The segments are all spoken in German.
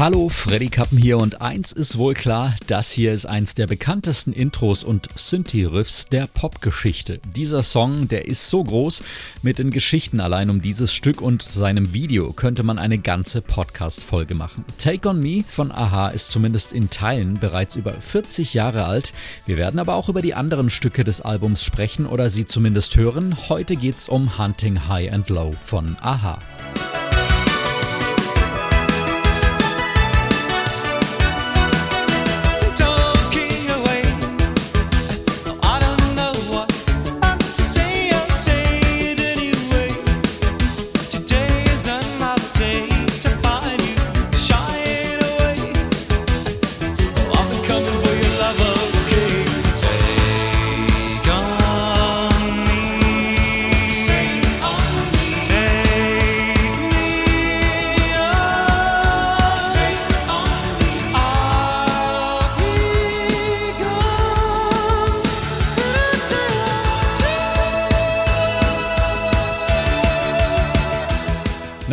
Hallo, Freddy Kappen hier und eins ist wohl klar, das hier ist eins der bekanntesten Intros und Synthi-Riffs der Popgeschichte. Dieser Song, der ist so groß, mit den Geschichten allein um dieses Stück und seinem Video könnte man eine ganze Podcast-Folge machen. Take On Me von Aha ist zumindest in Teilen bereits über 40 Jahre alt. Wir werden aber auch über die anderen Stücke des Albums sprechen oder sie zumindest hören. Heute geht's um Hunting High and Low von Aha.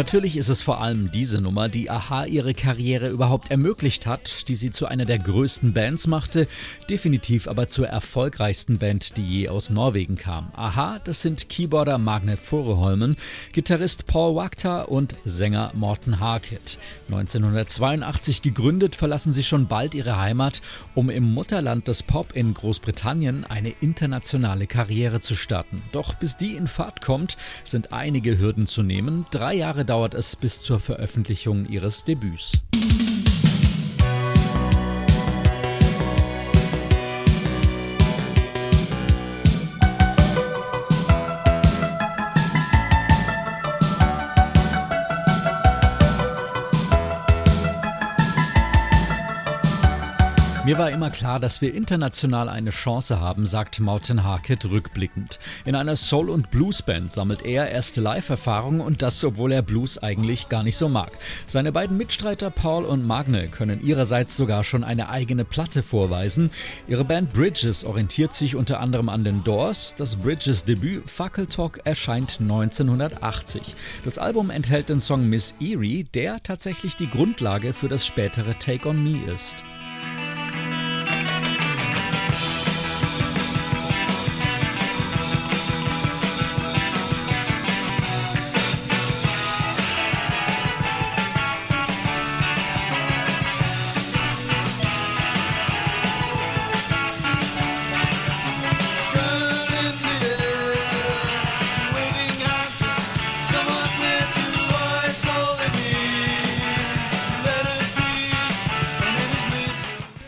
Natürlich ist es vor allem diese Nummer, die Aha ihre Karriere überhaupt ermöglicht hat, die sie zu einer der größten Bands machte, definitiv aber zur erfolgreichsten Band, die je aus Norwegen kam. Aha, das sind Keyboarder Magne Foreholmen, Gitarrist Paul Wachter und Sänger Morten Harkett. 1982 gegründet, verlassen sie schon bald ihre Heimat, um im Mutterland des Pop in Großbritannien eine internationale Karriere zu starten. Doch bis die in Fahrt kommt, sind einige Hürden zu nehmen. Drei Jahre dauert es bis zur Veröffentlichung ihres Debüts. Mir war immer klar, dass wir international eine Chance haben, sagt Morten Harkett rückblickend. In einer Soul- und Bluesband sammelt er erste Live-Erfahrungen und das, obwohl er Blues eigentlich gar nicht so mag. Seine beiden Mitstreiter Paul und Magne können ihrerseits sogar schon eine eigene Platte vorweisen. Ihre Band Bridges orientiert sich unter anderem an den Doors. Das Bridges-Debüt Fackel Talk erscheint 1980. Das Album enthält den Song Miss Erie, der tatsächlich die Grundlage für das spätere Take on Me ist.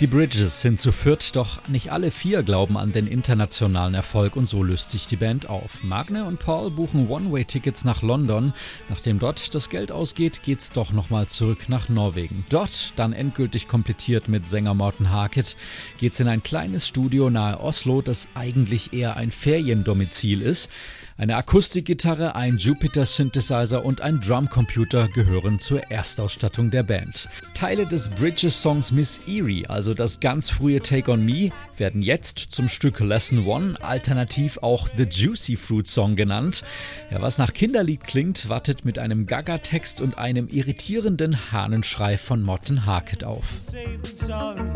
Bridges sind zu viert, doch nicht alle vier glauben an den internationalen Erfolg und so löst sich die Band auf. Magne und Paul buchen One-Way-Tickets nach London. Nachdem dort das Geld ausgeht, geht's doch nochmal zurück nach Norwegen. Dort, dann endgültig komplettiert mit Sänger Morten Harket, geht's in ein kleines Studio nahe Oslo, das eigentlich eher ein Feriendomizil ist. Eine Akustikgitarre, ein Jupiter Synthesizer und ein Drumcomputer gehören zur Erstausstattung der Band. Teile des Bridges-Songs Miss Erie, also das ganz frühe Take on Me, werden jetzt zum Stück Lesson One, alternativ auch The Juicy Fruit Song genannt. Ja, was nach Kinderlied klingt, wartet mit einem Gaga-Text und einem irritierenden Hahnenschrei von Morten Harkett auf. Sorry.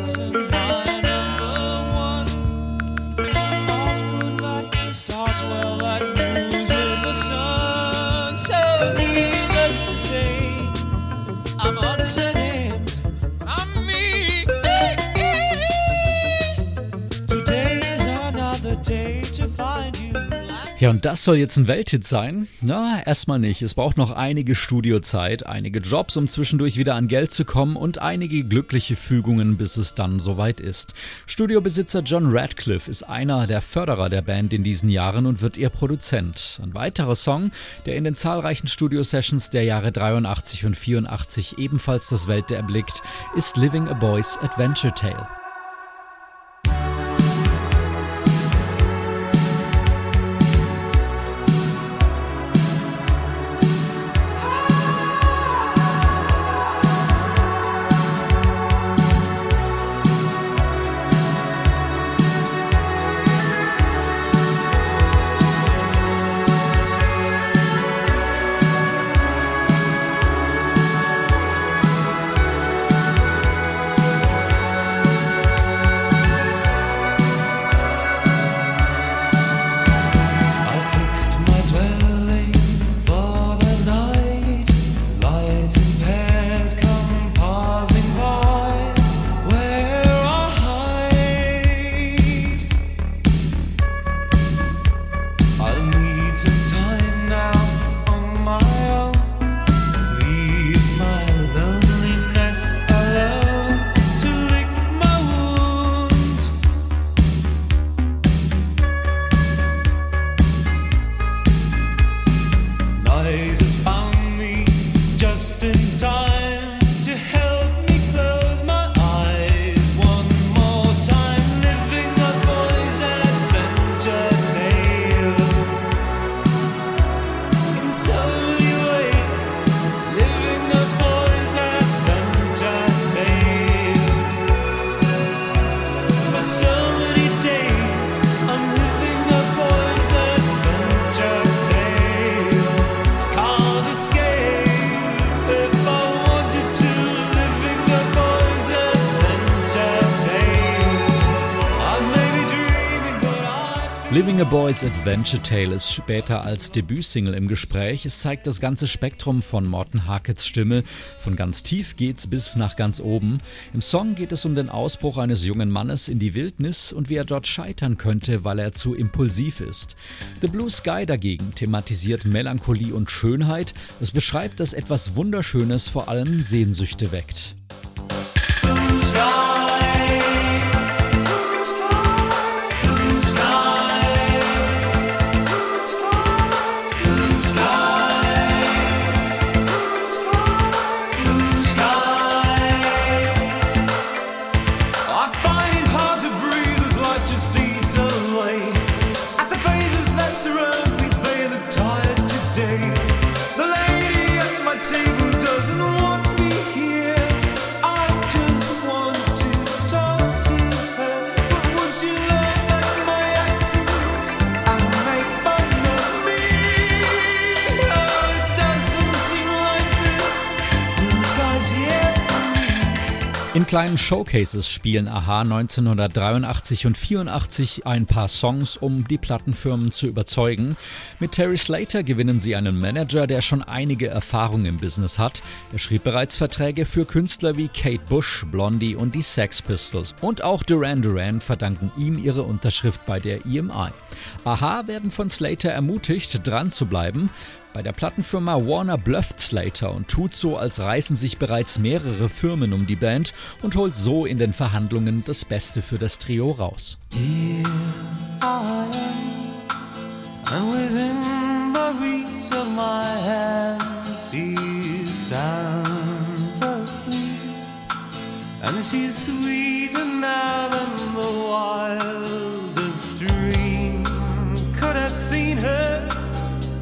Sorry Ja, und das soll jetzt ein Welthit sein? Na, erstmal nicht. Es braucht noch einige Studiozeit, einige Jobs, um zwischendurch wieder an Geld zu kommen und einige glückliche Fügungen, bis es dann soweit ist. Studiobesitzer John Radcliffe ist einer der Förderer der Band in diesen Jahren und wird ihr Produzent. Ein weiterer Song, der in den zahlreichen Studio-Sessions der Jahre 83 und 84 ebenfalls das Welt erblickt, ist Living a Boy's Adventure Tale. time. Giving a Boy's Adventure Tale ist später als Debütsingle im Gespräch. Es zeigt das ganze Spektrum von Morten Harkets Stimme. Von ganz tief geht's bis nach ganz oben. Im Song geht es um den Ausbruch eines jungen Mannes in die Wildnis und wie er dort scheitern könnte, weil er zu impulsiv ist. The Blue Sky dagegen thematisiert Melancholie und Schönheit. Es beschreibt, dass etwas Wunderschönes vor allem Sehnsüchte weckt. Blue Sky. majesty. In kleinen Showcases spielen Aha 1983 und 84 ein paar Songs, um die Plattenfirmen zu überzeugen. Mit Terry Slater gewinnen sie einen Manager, der schon einige Erfahrung im Business hat. Er schrieb bereits Verträge für Künstler wie Kate Bush, Blondie und die Sex Pistols. Und auch Duran Duran verdanken ihm ihre Unterschrift bei der EMI. Aha werden von Slater ermutigt, dran zu bleiben. Bei der Plattenfirma Warner blufft Slater und tut so, als reißen sich bereits mehrere Firmen um die Band und holt so in den Verhandlungen das Beste für das Trio raus.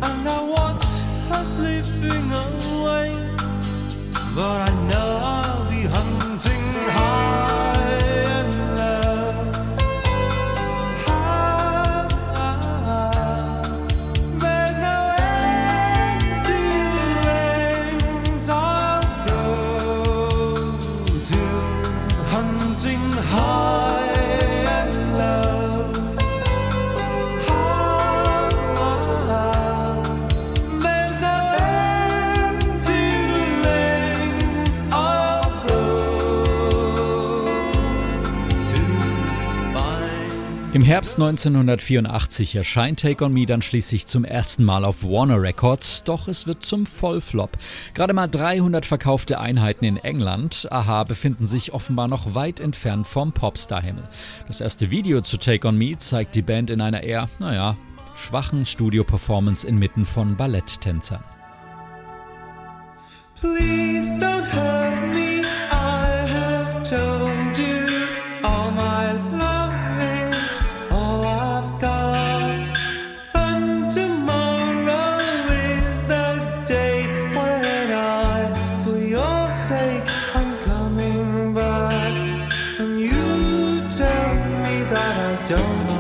And I slipping away. But I know Herbst 1984 erscheint Take On Me dann schließlich zum ersten Mal auf Warner Records, doch es wird zum Vollflop. Gerade mal 300 verkaufte Einheiten in England, Aha befinden sich offenbar noch weit entfernt vom Popstar-Himmel. Das erste Video zu Take On Me zeigt die Band in einer eher, naja, schwachen Studio-Performance inmitten von Balletttänzern. Please don't hurt don't love you.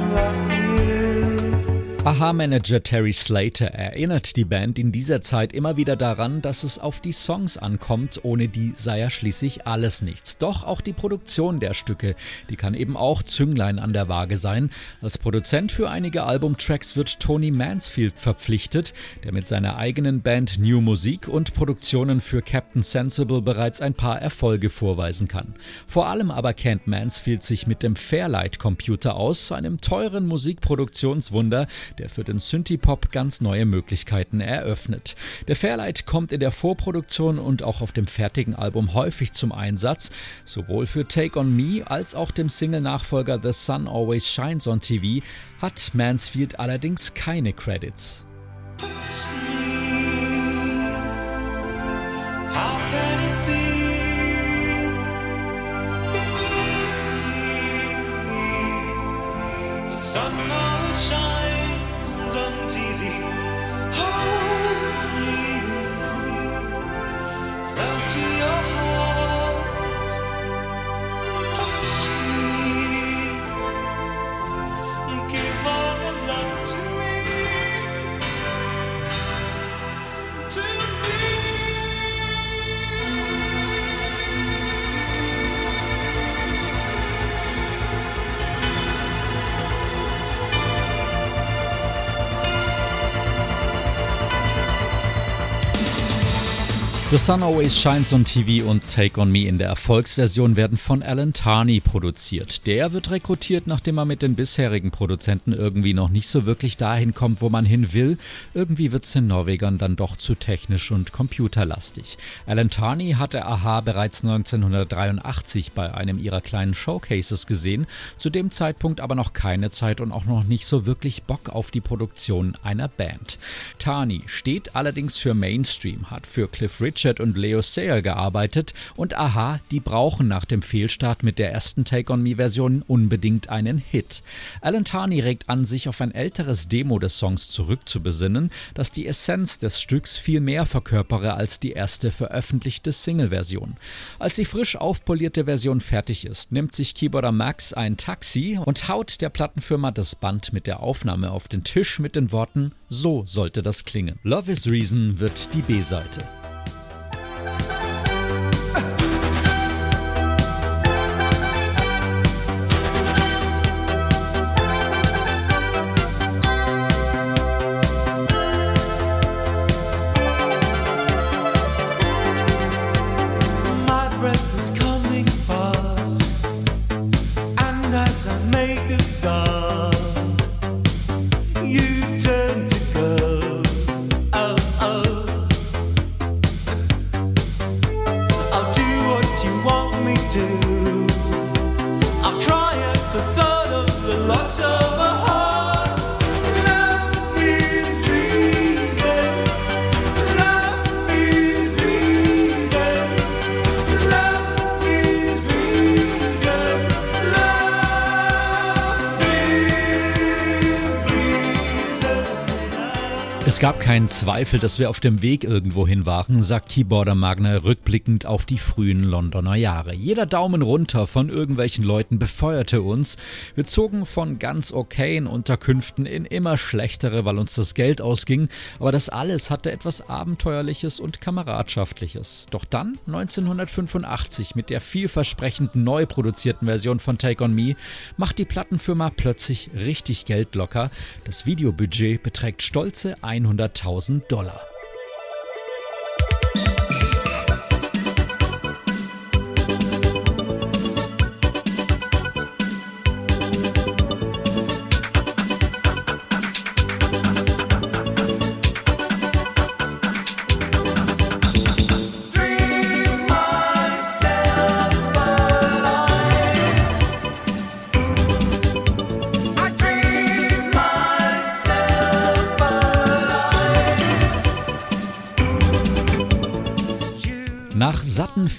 Aha-Manager Terry Slater erinnert die Band in dieser Zeit immer wieder daran, dass es auf die Songs ankommt, ohne die sei ja schließlich alles nichts. Doch auch die Produktion der Stücke, die kann eben auch Zünglein an der Waage sein. Als Produzent für einige Albumtracks wird Tony Mansfield verpflichtet, der mit seiner eigenen Band New Musik und Produktionen für Captain Sensible bereits ein paar Erfolge vorweisen kann. Vor allem aber kennt Mansfield sich mit dem Fairlight Computer aus, einem teuren Musikproduktionswunder, der für den Synthie-Pop ganz neue Möglichkeiten eröffnet. Der Fairlight kommt in der Vorproduktion und auch auf dem fertigen Album häufig zum Einsatz, sowohl für Take On Me als auch dem Single-Nachfolger The Sun Always Shines on TV hat Mansfield allerdings keine Credits. Sun The Sun Always Shines on TV und Take On Me in der Erfolgsversion werden von Alan Tarney produziert. Der wird rekrutiert, nachdem er mit den bisherigen Produzenten irgendwie noch nicht so wirklich dahin kommt, wo man hin will. Irgendwie wird es den Norwegern dann doch zu technisch und computerlastig. Alan Tarney hatte Aha bereits 1983 bei einem ihrer kleinen Showcases gesehen, zu dem Zeitpunkt aber noch keine Zeit und auch noch nicht so wirklich Bock auf die Produktion einer Band. Tarney steht allerdings für Mainstream, hat für Cliff Richard Richard und Leo Sayer gearbeitet und aha, die brauchen nach dem Fehlstart mit der ersten Take On Me Version unbedingt einen Hit. Alan Tarney regt an, sich auf ein älteres Demo des Songs zurückzubesinnen, das die Essenz des Stücks viel mehr verkörpere als die erste veröffentlichte Single-Version. Als die frisch aufpolierte Version fertig ist, nimmt sich Keyboarder Max ein Taxi und haut der Plattenfirma das Band mit der Aufnahme auf den Tisch mit den Worten So sollte das klingen. Love is Reason wird die B-Seite. Thank you. Es gab keinen Zweifel, dass wir auf dem Weg irgendwohin waren, sagt Keyboarder Magner rückblickend auf die frühen Londoner Jahre. Jeder Daumen runter von irgendwelchen Leuten befeuerte uns. Wir zogen von ganz okayen Unterkünften in immer schlechtere, weil uns das Geld ausging, aber das alles hatte etwas Abenteuerliches und Kameradschaftliches. Doch dann, 1985, mit der vielversprechend neu produzierten Version von Take On Me, macht die Plattenfirma plötzlich richtig Geld locker. Das Videobudget beträgt stolze 100.000 Dollar.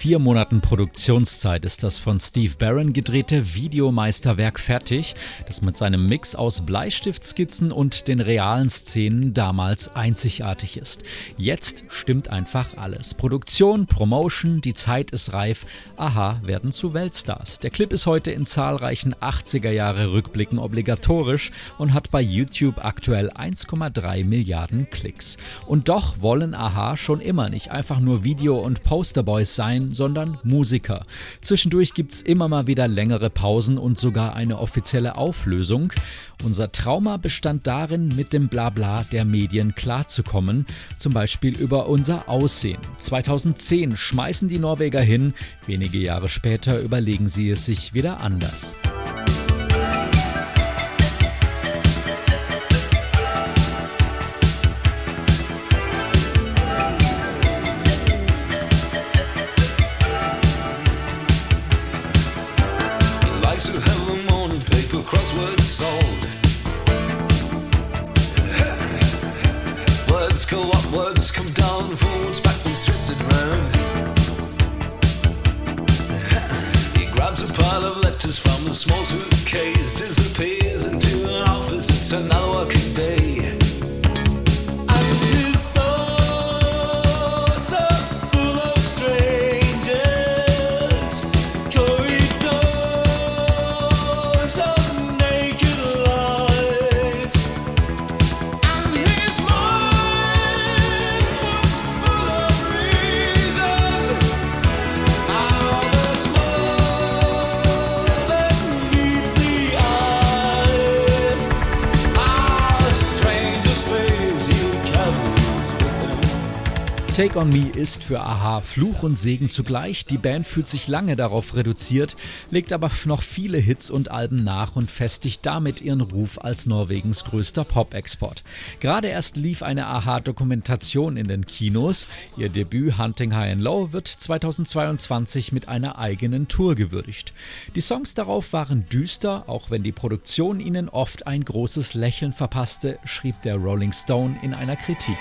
Vier Monaten Produktionszeit ist das von Steve Barron gedrehte Videomeisterwerk fertig, das mit seinem Mix aus Bleistiftskizzen und den realen Szenen damals einzigartig ist. Jetzt stimmt einfach alles. Produktion, Promotion, die Zeit ist reif. Aha, werden zu Weltstars. Der Clip ist heute in zahlreichen 80er Jahre Rückblicken obligatorisch und hat bei YouTube aktuell 1,3 Milliarden Klicks. Und doch wollen Aha schon immer nicht einfach nur Video und Post Boys sein, sondern Musiker. Zwischendurch gibt es immer mal wieder längere Pausen und sogar eine offizielle Auflösung. Unser Trauma bestand darin, mit dem Blabla der Medien klarzukommen, zum Beispiel über unser Aussehen. 2010 schmeißen die Norweger hin, wenige Jahre später überlegen sie es sich wieder anders. Take on Me ist für Aha Fluch und Segen zugleich. Die Band fühlt sich lange darauf reduziert, legt aber noch viele Hits und Alben nach und festigt damit ihren Ruf als Norwegens größter Pop-Export. Gerade erst lief eine Aha-Dokumentation in den Kinos. Ihr Debüt Hunting High and Low wird 2022 mit einer eigenen Tour gewürdigt. Die Songs darauf waren düster, auch wenn die Produktion ihnen oft ein großes Lächeln verpasste, schrieb der Rolling Stone in einer Kritik.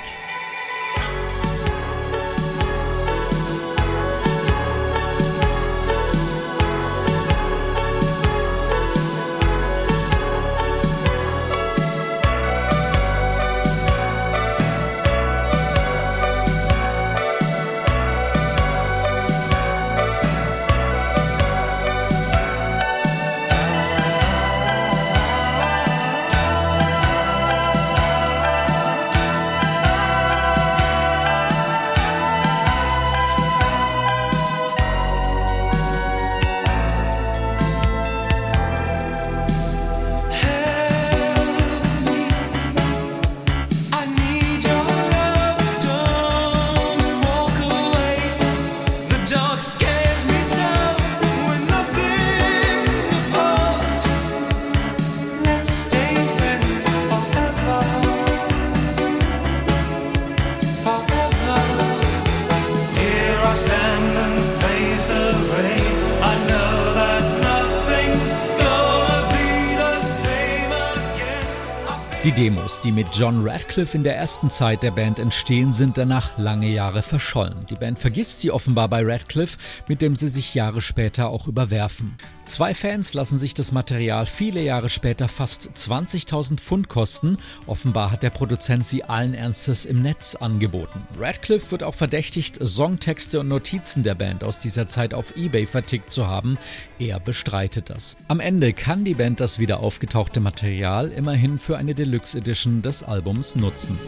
Die Demos, die mit John Radcliffe in der ersten Zeit der Band entstehen, sind danach lange Jahre verschollen. Die Band vergisst sie offenbar bei Radcliffe, mit dem sie sich Jahre später auch überwerfen. Zwei Fans lassen sich das Material viele Jahre später fast 20.000 Pfund kosten. Offenbar hat der Produzent sie allen Ernstes im Netz angeboten. Radcliffe wird auch verdächtigt, Songtexte und Notizen der Band aus dieser Zeit auf eBay vertickt zu haben. Er bestreitet das. Am Ende kann die Band das wieder aufgetauchte Material immerhin für eine Deluxe Edition des Albums nutzen.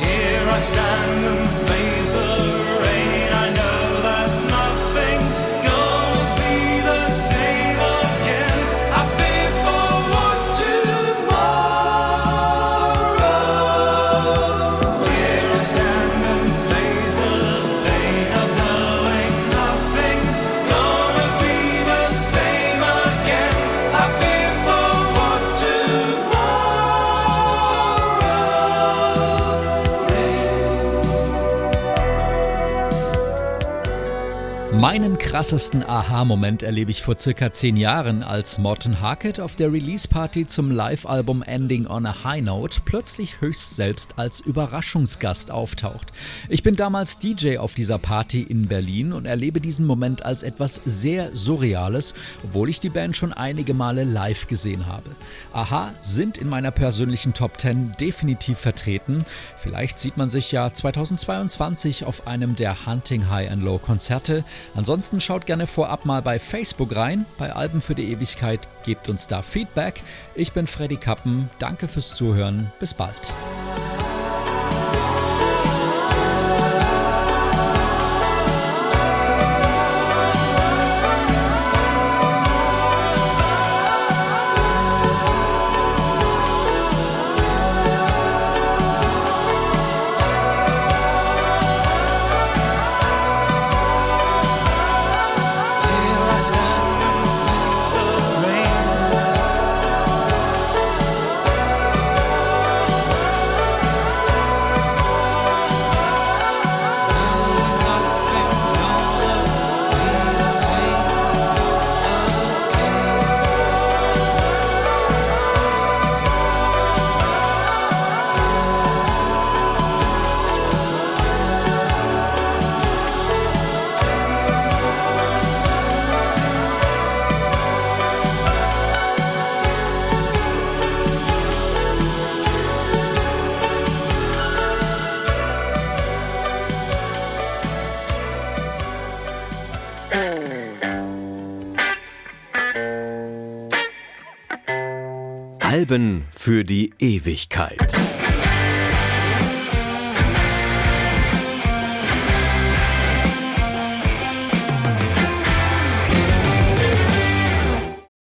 Here I stand and face the rain. Meinen krassesten Aha-Moment erlebe ich vor circa zehn Jahren, als Morten Harkett auf der Release-Party zum Live-Album Ending on a High Note plötzlich höchst selbst als Überraschungsgast auftaucht. Ich bin damals DJ auf dieser Party in Berlin und erlebe diesen Moment als etwas sehr Surreales, obwohl ich die Band schon einige Male live gesehen habe. Aha sind in meiner persönlichen Top 10 definitiv vertreten. Vielleicht sieht man sich ja 2022 auf einem der Hunting High and Low Konzerte. Ansonsten schaut gerne vorab mal bei Facebook rein. Bei Alben für die Ewigkeit gebt uns da Feedback. Ich bin Freddy Kappen. Danke fürs Zuhören. Bis bald. Alben für die Ewigkeit.